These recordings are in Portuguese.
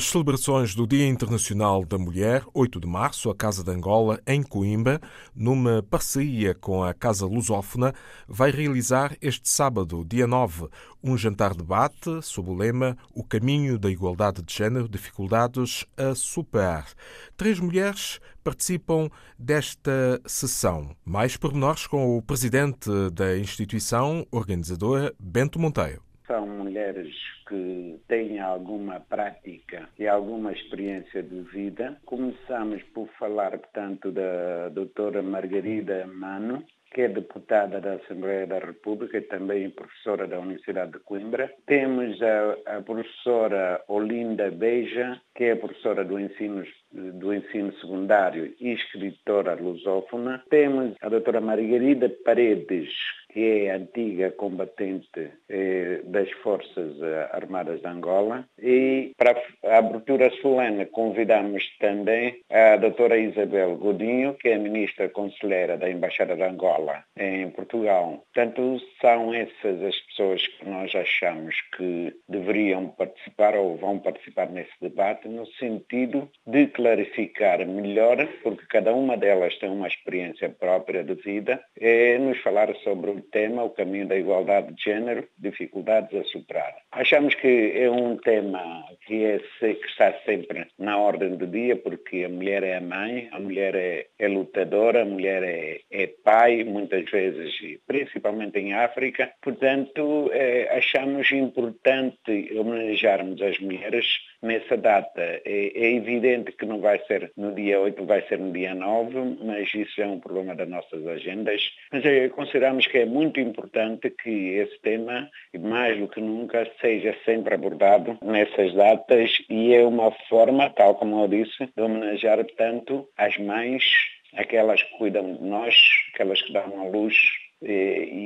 das celebrações do Dia Internacional da Mulher, 8 de março, a Casa de Angola, em Coimbra, numa parceria com a Casa Lusófona, vai realizar este sábado, dia 9, um jantar-debate sob o lema O caminho da igualdade de género, dificuldades a superar. Três mulheres participam desta sessão. Mais pormenores com o presidente da instituição organizadora, Bento Monteiro são mulheres que têm alguma prática e alguma experiência de vida. Começamos por falar, portanto, da doutora Margarida Mano, que é deputada da Assembleia da República e também professora da Universidade de Coimbra. Temos a, a professora Olinda Beja, que é professora do ensino, do ensino secundário e escritora lusófona. Temos a doutora Margarida Paredes, que é antiga combatente eh, das Forças eh, Armadas de Angola. E para a abertura solene convidamos também a doutora Isabel Godinho, que é ministra conselheira da Embaixada de Angola em Portugal. Portanto, são essas as pessoas que nós achamos que deveriam participar ou vão participar nesse debate, no sentido de clarificar melhor, porque cada uma delas tem uma experiência própria de vida, é nos falar sobre o tema, o caminho da igualdade de género, dificuldades a superar. Achamos que é um tema que, é, que está sempre na ordem do dia, porque a mulher é a mãe, a mulher é, é lutadora, a mulher é, é, pai, muitas vezes, principalmente em África. Portanto, é, achamos importante homenagearmos as mulheres nessa data. É, é, evidente que não vai ser no dia 8, vai ser no dia 9, mas isso é um problema das nossas agendas. Mas é, consideramos que é muito importante que esse tema, mais do que nunca, seja sempre abordado nessas datas e é uma forma, tal como eu disse, de homenagear, portanto, as mães, aquelas que cuidam de nós, aquelas que dão a luz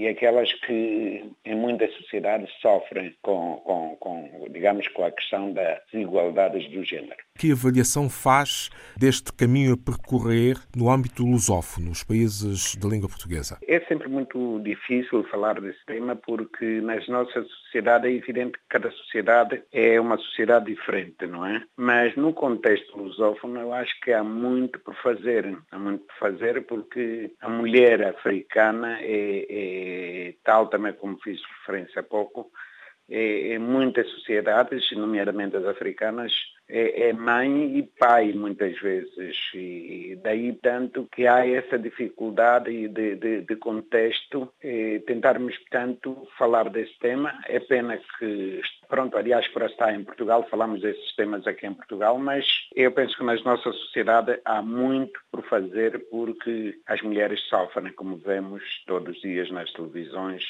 e, aquelas que em muitas sociedades sofrem com, com, com, digamos, com a questão das desigualdades do género. Que avaliação faz deste caminho a percorrer no âmbito lusófono, nos países de língua portuguesa? É sempre muito difícil falar desse tema porque nas nossas sociedades é evidente que cada sociedade é uma sociedade diferente, não é? Mas no contexto lusófono eu acho que há muito por fazer, há muito por fazer porque a mulher africana é, é tal também como fiz referência há pouco, é, em muitas sociedades, nomeadamente as africanas, é, é, mãe e pai muitas vezes. E daí tanto que há essa dificuldade de, de, de contexto. Tentarmos tanto falar desse tema. É pena que pronto a diáspora está em Portugal falamos desses temas aqui em Portugal mas eu penso que na nossa sociedade há muito por fazer porque as mulheres sofrem como vemos todos os dias nas televisões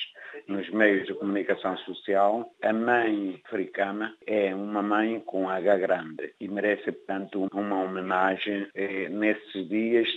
nos meios de comunicação social a mãe africana é uma mãe com H grande e merece, portanto, uma homenagem eh, nesses dias,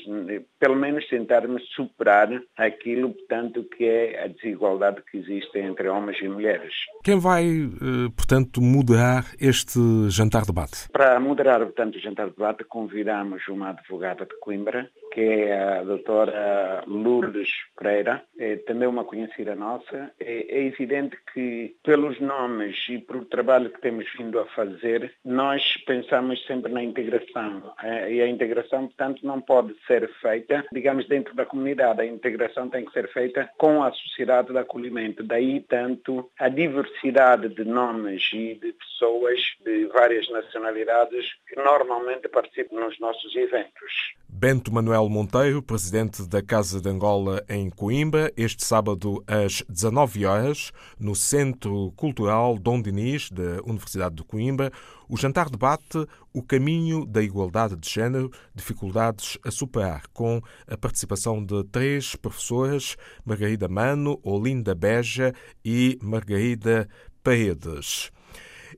pelo menos tentarmos superar aquilo, portanto, que é a desigualdade que existe entre homens e mulheres. Quem vai, eh, portanto, moderar este jantar-debate? Para moderar, portanto, o jantar-debate, convidamos uma advogada de Coimbra, que é a doutora Lourdes Pereira, é também uma conhecida nossa. É, é evidente que, pelos nomes e pelo trabalho que temos vindo a fazer, nós pensamos sempre na integração. É, e a integração, portanto, não pode ser feita, digamos, dentro da comunidade. A integração tem que ser feita com a sociedade de acolhimento. Daí, tanto, a diversidade de nomes e de pessoas de várias nacionalidades que normalmente participam nos nossos eventos. Bento Manuel Monteiro, presidente da Casa de Angola em Coimbra, este sábado às 19 horas, no Centro Cultural Dom Dinis, da Universidade de Coimbra, o jantar debate O caminho da igualdade de género, dificuldades a superar, com a participação de três professoras, Margarida Mano, Olinda Beja e Margarida Paredes.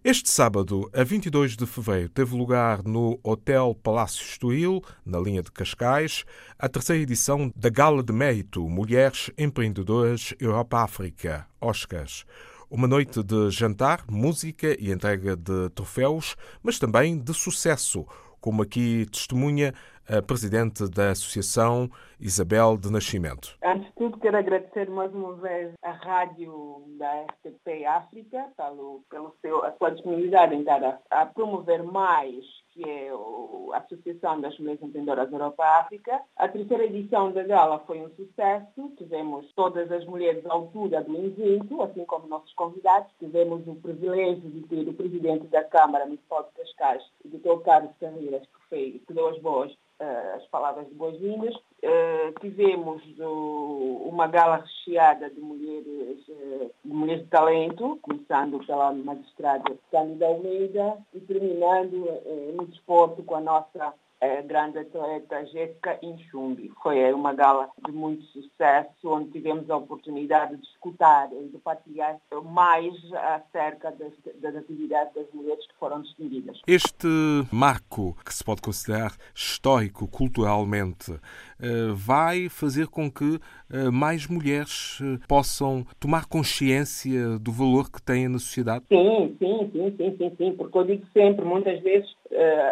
Este sábado, a 22 de fevereiro, teve lugar no Hotel Palácio Estoril, na linha de Cascais, a terceira edição da Gala de Mérito Mulheres Empreendedoras Europa-África, Oscars. Uma noite de jantar, música e entrega de troféus, mas também de sucesso, como aqui testemunha a presidente da Associação Isabel de Nascimento. Antes de tudo, quero agradecer mais uma vez à rádio da RTP África pelo, pelo seu, a sua disponibilidade em dar a, a promover mais que é a Associação das Mulheres Empreendedoras Europa-África. A terceira edição da gala foi um sucesso. Tivemos todas as mulheres à altura do evento, assim como nossos convidados. Tivemos o privilégio de ter o presidente da Câmara Municipal de Cascais, o Dr. Carlos Carreiras, que, foi, que deu as boas as palavras de boas-vindas. Uh, tivemos uma gala recheada de mulheres, uh, de mulheres de talento, começando pela magistrada Cândida Almeida e terminando no desporto com a nossa a grande atleta Jéssica Inchumbi. Foi uma gala de muito sucesso, onde tivemos a oportunidade de escutar e de partilhar mais acerca das, das atividades das mulheres que foram distinguidas. Este marco, que se pode considerar histórico culturalmente, eh, vai fazer com que eh, mais mulheres eh, possam tomar consciência do valor que têm na sociedade? Sim, sim, sim, sim, sim, sim, porque eu digo sempre, muitas vezes,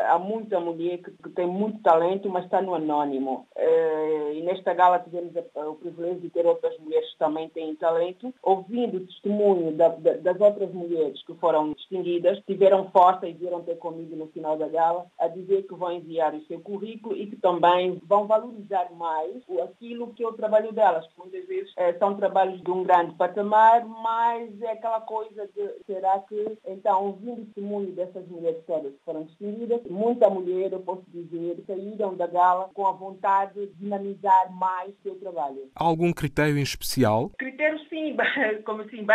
há muita mulher que, que tem muito talento, mas está no anônimo. Uh, e nesta gala tivemos a, o privilégio de ter outras mulheres que também têm talento. Ouvindo o testemunho da, da, das outras mulheres que foram distinguidas, tiveram força e vieram ter comigo no final da gala a dizer que vão enviar o seu currículo e que também vão valorizar mais aquilo que é o trabalho delas. Muitas vezes uh, são trabalhos de um grande patamar, mas é aquela coisa de será que, então, ouvindo o testemunho dessas mulheres todas que foram distinguidas, muita mulher, eu posso dizer, saíram da gala com a vontade de dinamizar mais o seu trabalho. Há algum critério em especial? Critério sim, como assim,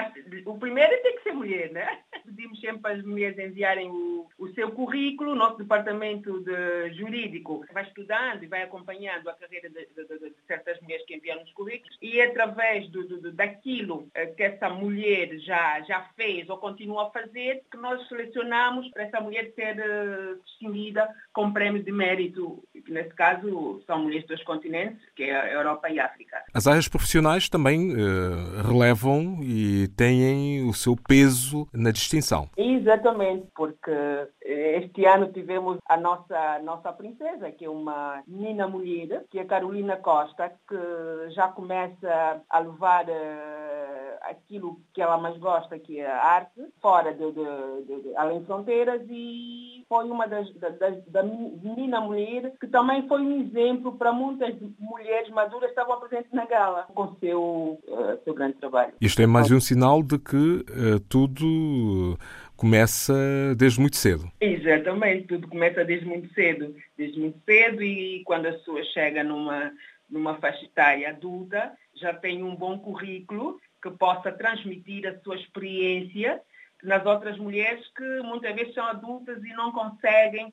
o primeiro tem que ser mulher, né? Pedimos sempre às mulheres enviarem o, o seu currículo, o nosso departamento de jurídico vai estudando e vai acompanhando a carreira de, de, de, de certas mulheres que enviam os currículos e através do, do, daquilo eh, que essa mulher já, já fez ou continua a fazer, que nós selecionamos para essa mulher ser uh, distinguida com prémio de mérito, que nesse caso são mulheres dos continentes, que é a Europa e a África. As áreas profissionais também uh, relevam e têm o seu peso na distinção. Exatamente, porque eh, este ano tivemos a nossa, nossa princesa, que é uma menina mulher, que é Carolina Costa, que já começa a levar uh, aquilo que ela mais gosta, que é a arte, fora de, de, de, de além fronteiras e foi uma das, das, das da menina mulher que também foi um exemplo para muitas mulheres maduras que estavam presentes na gala com seu uh, seu grande trabalho. Isto é mais um sinal de que uh, tudo começa desde muito cedo. Exatamente, tudo começa desde muito cedo, desde muito cedo e quando a pessoa chega numa numa faixa etária adulta já tem um bom currículo que possa transmitir a sua experiência nas outras mulheres que muitas vezes são adultas e não conseguem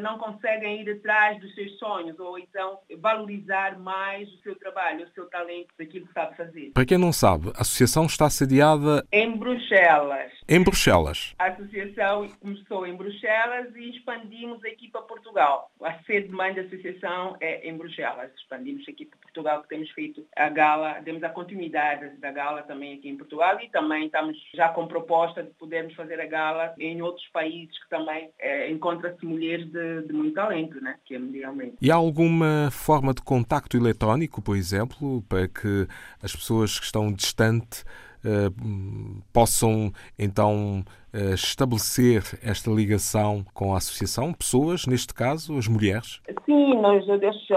não conseguem ir atrás dos seus sonhos ou então valorizar mais o seu trabalho, o seu talento, daquilo que sabe fazer. Para quem não sabe, a associação está sediada em Bruxelas. Em Bruxelas. A associação começou em Bruxelas e expandimos aqui para Portugal. A sede mãe da associação é em Bruxelas. Expandimos aqui para Portugal, que temos feito a gala, temos a continuidade da gala também aqui em Portugal e também estamos já com proposta de podermos fazer a gala em outros países que também é, encontra-se mulheres de, de, muito talento, né? que é mundialmente. E há alguma forma de contacto eletrónico, por exemplo, para que as pessoas que estão distantes uh, possam então estabelecer esta ligação com a associação? Pessoas, neste caso, as mulheres? Sim, nós eu deixo,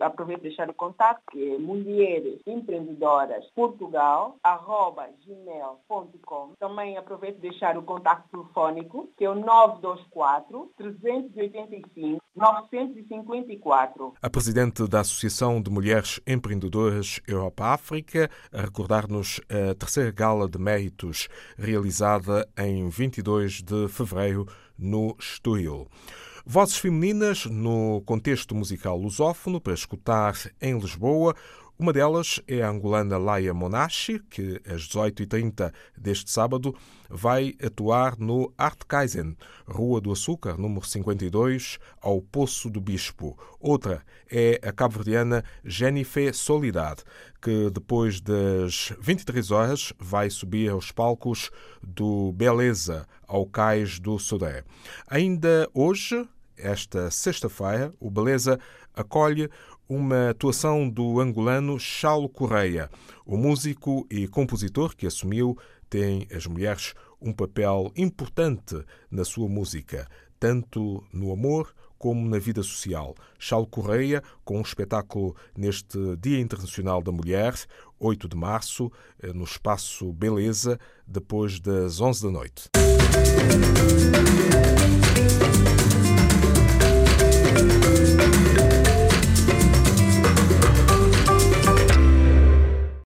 aproveito de deixar o contato, que é mulheres empreendedoras Portugal, arroba gmail.com. Também aproveito de deixar o contato telefónico, que é o 924 385 954. A presidente da Associação de Mulheres Empreendedoras Europa-África a recordar-nos a terceira gala de méritos realizada em 22 de fevereiro no Estoril. Vozes femininas no contexto musical lusófono para escutar em Lisboa uma delas é a angolana Laia Monachi, que às 18h30 deste sábado vai atuar no Art Kaizen, Rua do Açúcar, número 52, ao Poço do Bispo. Outra é a cabo-verdiana Jennifer Solidade, que depois das 23 horas vai subir aos palcos do Beleza, ao Cais do Sodé. Ainda hoje, esta sexta-feira, o Beleza acolhe uma atuação do angolano Chalo Correia. O músico e compositor que assumiu tem as mulheres um papel importante na sua música, tanto no amor como na vida social. Chalo Correia, com um espetáculo neste Dia Internacional da Mulher, 8 de março, eh, no Espaço Beleza, depois das 11 da noite.